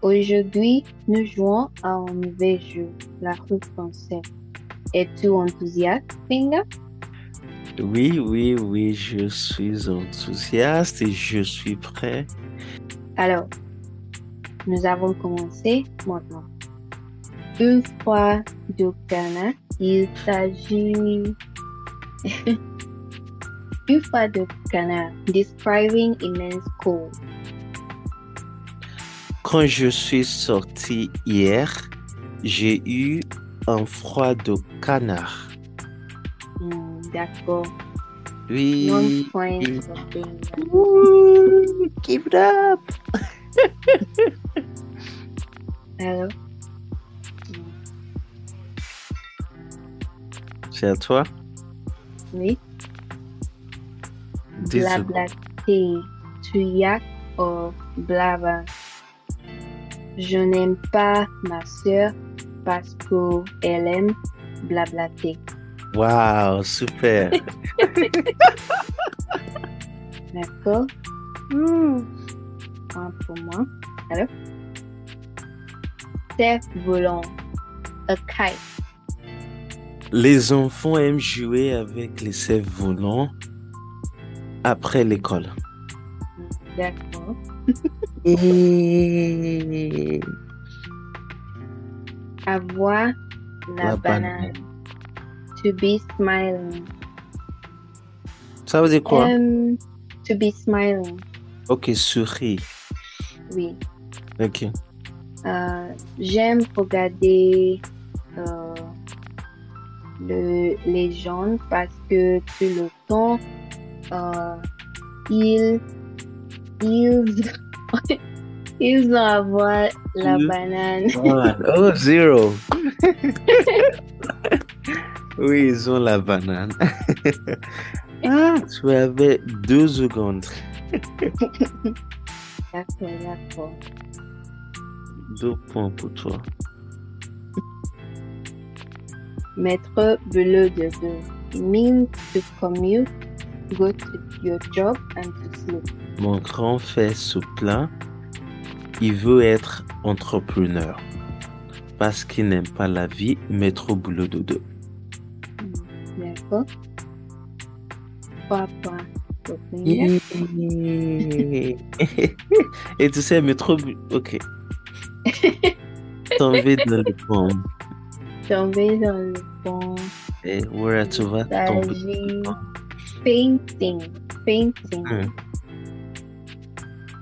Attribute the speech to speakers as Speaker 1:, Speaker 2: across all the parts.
Speaker 1: Aujourd'hui, nous jouons à un nouvel jeu, la rue française. Es-tu enthousiaste, Finga?
Speaker 2: Oui, oui, oui, je suis enthousiaste et je suis prêt.
Speaker 1: Alors, nous avons commencé maintenant. Une fois de canard, il s'agit... Une fois de canard, describing immense cold.
Speaker 2: Quand je suis sorti hier, j'ai eu un froid de canard.
Speaker 1: Hmm, D'accord.
Speaker 2: Oui.
Speaker 1: One point
Speaker 2: Give it up.
Speaker 1: Alors,
Speaker 2: C'est à toi?
Speaker 1: oui.
Speaker 2: Désolé.
Speaker 1: Blablater. Tu yak ou blabla. Je n'aime pas ma sœur parce qu'elle aime blablater.
Speaker 2: Wow, super.
Speaker 1: D'accord? Un pour moi. Alors? Cerf-volant. A kite.
Speaker 2: Les enfants aiment jouer avec les cerfs volants après l'école.
Speaker 1: D'accord.
Speaker 2: Et...
Speaker 1: Avoir la,
Speaker 2: La
Speaker 1: banane. To be smiling.
Speaker 2: Ça veut dire quoi?
Speaker 1: Um, to be smiling.
Speaker 2: Ok, souris.
Speaker 1: Oui.
Speaker 2: Ok.
Speaker 1: Euh, J'aime regarder euh, le, les gens parce que tout le temps, euh, ils, ils, ils ont à voir la banane.
Speaker 2: Oh, zero. oui, ils ont la banane. ah, tu avais deux secondes.
Speaker 1: D'accord, d'accord.
Speaker 2: Deux points pour toi.
Speaker 1: Below the door. It means to commute, go to your job and to sleep.
Speaker 2: Mon grand fait se plaint. Il veut être entrepreneur parce qu'il n'aime pas la vie, mettre au boulot de deux.
Speaker 1: D'accord. Finir.
Speaker 2: Et tu sais, au boulot. Ok. Tomber dans le pomme.
Speaker 1: Tomber dans le pont.
Speaker 2: Et où tu vas tomber
Speaker 1: painting. Painting.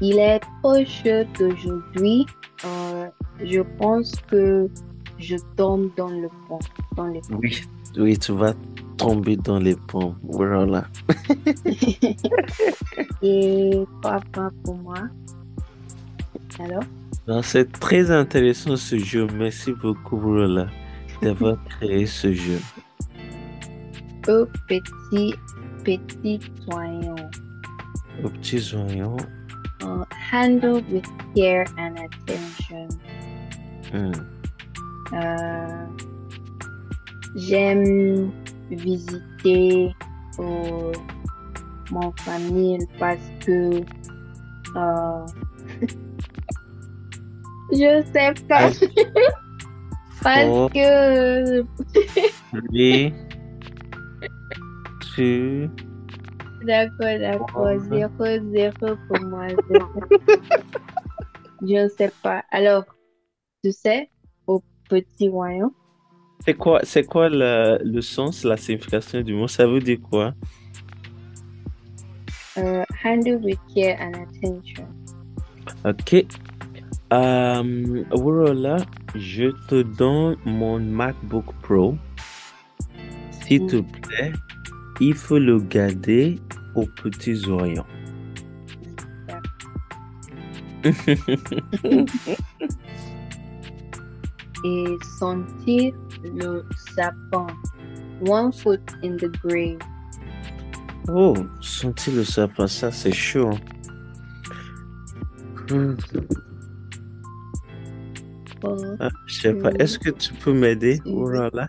Speaker 1: Il est trop chaud aujourd'hui. Euh, je pense que je tombe dans le pont. Dans le pont.
Speaker 2: Oui, oui, tu vas tomber dans les pommes. Voilà.
Speaker 1: Et points pour moi. Alors,
Speaker 2: Non, C'est très intéressant ce jeu. Merci beaucoup, Voilà, d'avoir créé ce jeu.
Speaker 1: au petit, petit soignant.
Speaker 2: Aux petits oignons.
Speaker 1: Uh, handle with care and attention.
Speaker 2: Hmm.
Speaker 1: Euh, J'aime visiter euh, mon famille parce que euh, je sais pas parce que
Speaker 2: Oui.
Speaker 1: D'accord d'accord zéro zéro pour moi zéro. je ne sais pas alors tu sais au petit royaume
Speaker 2: C'est quoi, c'est quoi le, le sens, la signification du mot? Ça veut dire quoi?
Speaker 1: euh, handle with care and attention?
Speaker 2: Ok. Euh, voilà, je te donne mon MacBook Pro. S'il te plaît, il faut le garder aux petits oignons.
Speaker 1: et sentir le sapin. One foot in the grave.
Speaker 2: Oh, sentir le sapin, ça c'est chaud. Hmm,
Speaker 1: Oh,
Speaker 2: ah, je sais pas, est-ce que tu peux m'aider? Voilà.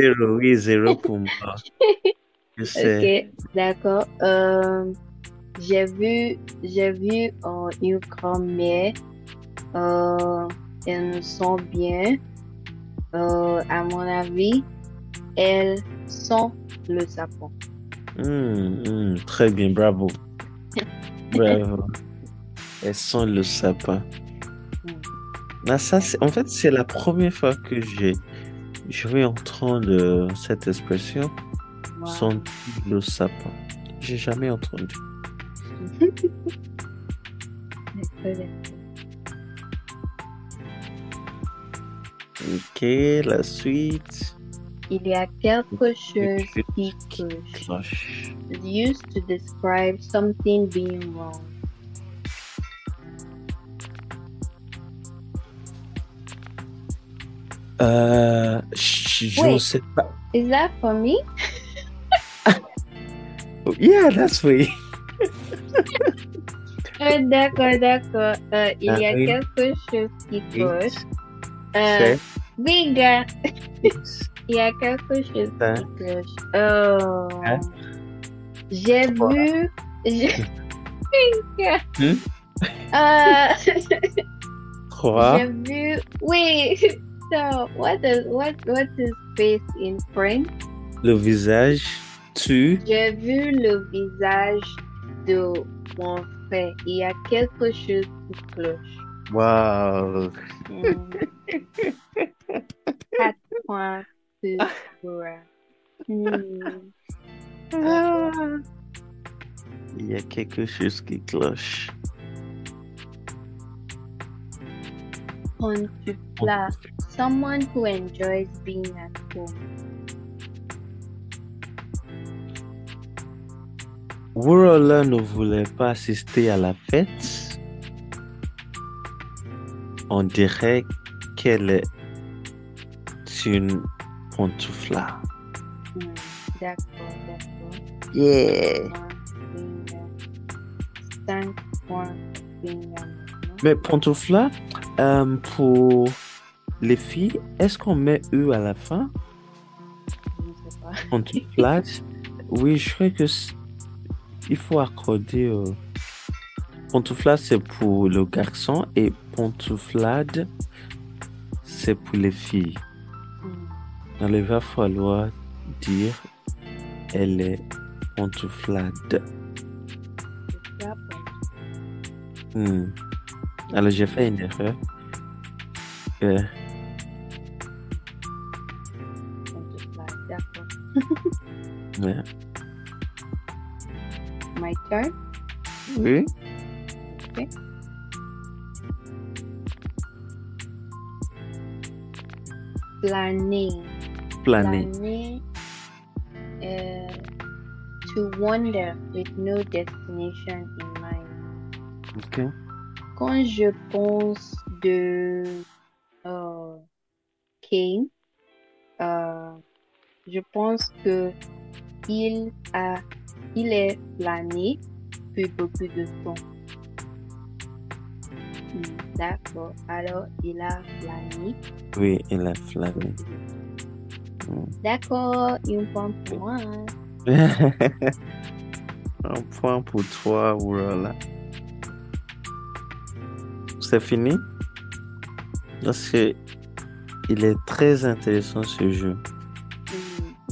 Speaker 2: Zéro, oui, zéro pour moi. Je sais.
Speaker 1: Ok, d'accord. Euh, j'ai vu, j'ai vu euh, une grand-mère Euh, elles nous sont bien. Euh, à mon avis, elles sont le sapin.
Speaker 2: Hmm, hmm, très bien, bravo. Bravo. Elles sont le sapin. Ah, ça, en fait, c'est la première fois que j'ai je vais entendre cette expression,
Speaker 1: Wow.
Speaker 2: sont le sapin. J'ai jamais entendu. Ok, la suite.
Speaker 1: Il y a quelque chose qui. Cloche. Used to describe something being wrong.
Speaker 2: Euh, je je
Speaker 1: Wait.
Speaker 2: sais pas.
Speaker 1: Is that for me?
Speaker 2: Oh, Yeah, that's way.
Speaker 1: Euh, d'accord, d'accord. Euh, il y a
Speaker 2: oui.
Speaker 1: quelque chose qui cloche.
Speaker 2: C'est?
Speaker 1: Euh, Biga, il y a quelque chose
Speaker 2: Hein?
Speaker 1: qui cloche. Oh.
Speaker 2: Hein?
Speaker 1: J'ai vu. Biga.
Speaker 2: Hmm?
Speaker 1: Euh, j'ai vu. Oui. So, what is what what is face in French?
Speaker 2: Le visage. Tu.
Speaker 1: J'ai vu le visage de mon frère. Il y a quelque chose qui cloche.
Speaker 2: Wow.
Speaker 1: Hmm. Quatre points. Hmm.
Speaker 2: Il y a quelque chose qui cloche.
Speaker 1: Pantufla. Someone who enjoys being at home.
Speaker 2: Wurola ne voulait pas assister à la fête. On dirait qu'elle est une pantoufla.
Speaker 1: Hmm. D'accord, d'accord.
Speaker 2: Yeah.
Speaker 1: Cinq points.
Speaker 2: Mais pantoufla, euh, pour les filles, est-ce qu'on met E à la fin?
Speaker 1: Je sais pas.
Speaker 2: Oui, je crois que il faut accorder. Euh... Pantouflade, c'est pour le garçon et pantouflade, c'est pour les filles.
Speaker 1: Hmm.
Speaker 2: Alors, il va falloir dire elle est pantouflade. Hmm. Alors, j'ai fait une erreur. Euh,
Speaker 1: D'accord.
Speaker 2: ouais.
Speaker 1: My turn.
Speaker 2: Oui.
Speaker 1: Planer.
Speaker 2: Planer.
Speaker 1: Planer. Uh, to wander with no destination in mind.
Speaker 2: Ok.
Speaker 1: Quand je pense de euh, Kane, euh, je pense que il a, il est plané depuis beaucoup de temps. D'accord. Alors, il a plané.
Speaker 2: Oui, il a flâné.
Speaker 1: D'accord, un point pour moi. hein.
Speaker 2: Un point pour toi, voilà. C'est fini? Parce que il est très intéressant ce jeu.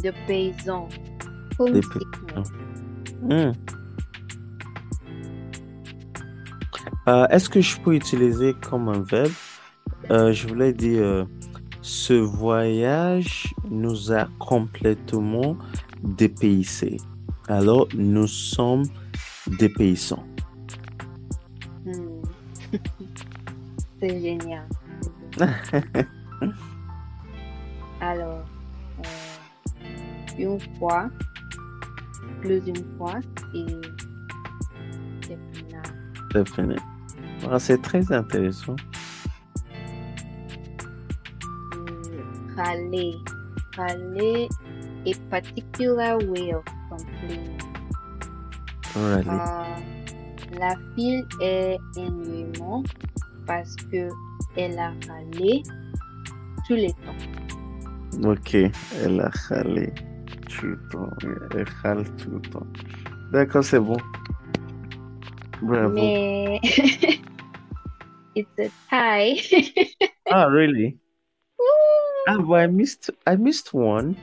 Speaker 1: De paysan.
Speaker 2: Des
Speaker 1: Homesickness.
Speaker 2: Hmm. Euh, Est-ce que je peux utiliser comme un verbe? Euh, je voulais dire, euh, ce voyage nous a complètement dépaysés. Alors, nous sommes dépaysants.
Speaker 1: Hmm. C'est génial. une fois, plus une fois, et c'est final.
Speaker 2: C'est fini. Ah, c'est très intéressant.
Speaker 1: Hmm, Râler. Râler a particular way of complaining.
Speaker 2: Alright.
Speaker 1: Euh, la fille est énormément parce que elle a râlé tous les temps.
Speaker 2: Ok, elle a râlé tout le temps. Elle râle tout le temps. D'accord, c'est bon. Bravo.
Speaker 1: Mais it's a tie.
Speaker 2: Ah, really? Ah, but I missed I missed one.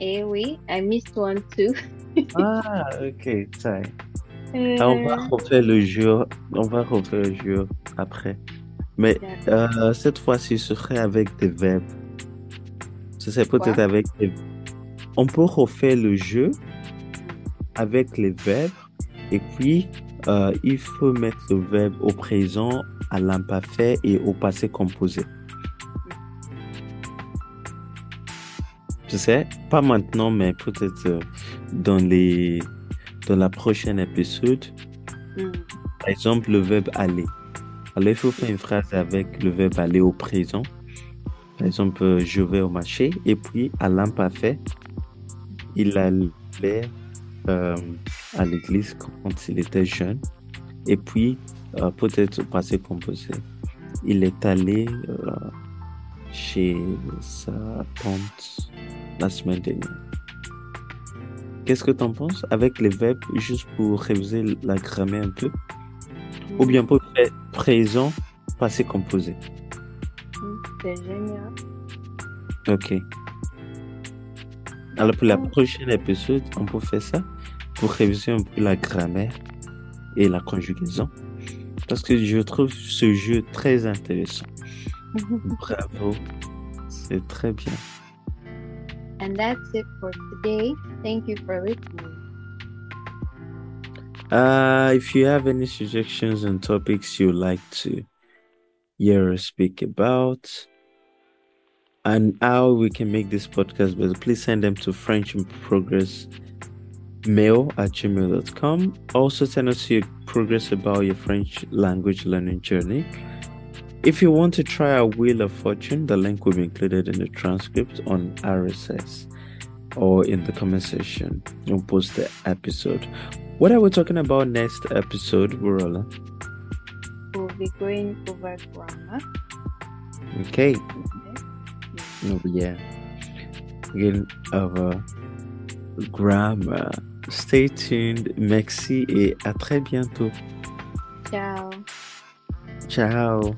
Speaker 1: Eh oui, I missed one too.
Speaker 2: Ah, ok, ça. Ah, on va refaire le jeu. On va refaire le jeu après. Mais euh, cette fois-ci, ce serait avec des verbes. Ce serait peut-être avec des... On peut refaire le jeu avec les verbes et puis euh, il faut mettre le verbe au présent, à l'imparfait et au passé composé. Tu sais, pas maintenant, mais peut-être euh, dans les dans la prochaine épisode.
Speaker 1: Hmm.
Speaker 2: Par exemple, le verbe aller. Alors, il faut faire une phrase avec le verbe aller au présent. Par exemple, euh, je vais au marché et puis à l'imparfait, il allait euh, à l'église quand il était jeune. Et puis, euh, peut-être au passé composé, il est allé euh, chez sa tante la semaine dernière. Qu'est-ce que tu en penses avec les verbes, juste pour réviser la grammaire un peu? Ou bien pour faire présent, passé composé.
Speaker 1: C'est génial.
Speaker 2: Ok. Alors pour la prochaine épisode, on peut faire ça pour réviser un peu la grammaire et la conjugaison. Parce que je trouve ce jeu très intéressant. Bravo. C'est très bien.
Speaker 1: And that's it for today. Thank you for listening.
Speaker 2: Uh, if you have any suggestions on topics you'd like to hear us speak about and how we can make this podcast better, please send them to French in Progress mail at gmail.com. Also, send us your progress about your French language learning journey. If you want to try our Wheel of Fortune, the link will be included in the transcript on RSS or in the comment section. We'll post the episode. What are we talking about next episode, Burola?
Speaker 1: We'll be going over grammar.
Speaker 2: Okay. Oh, yeah. Again, over uh, grammar. Stay tuned. Merci et à très bientôt.
Speaker 1: Ciao.
Speaker 2: Ciao.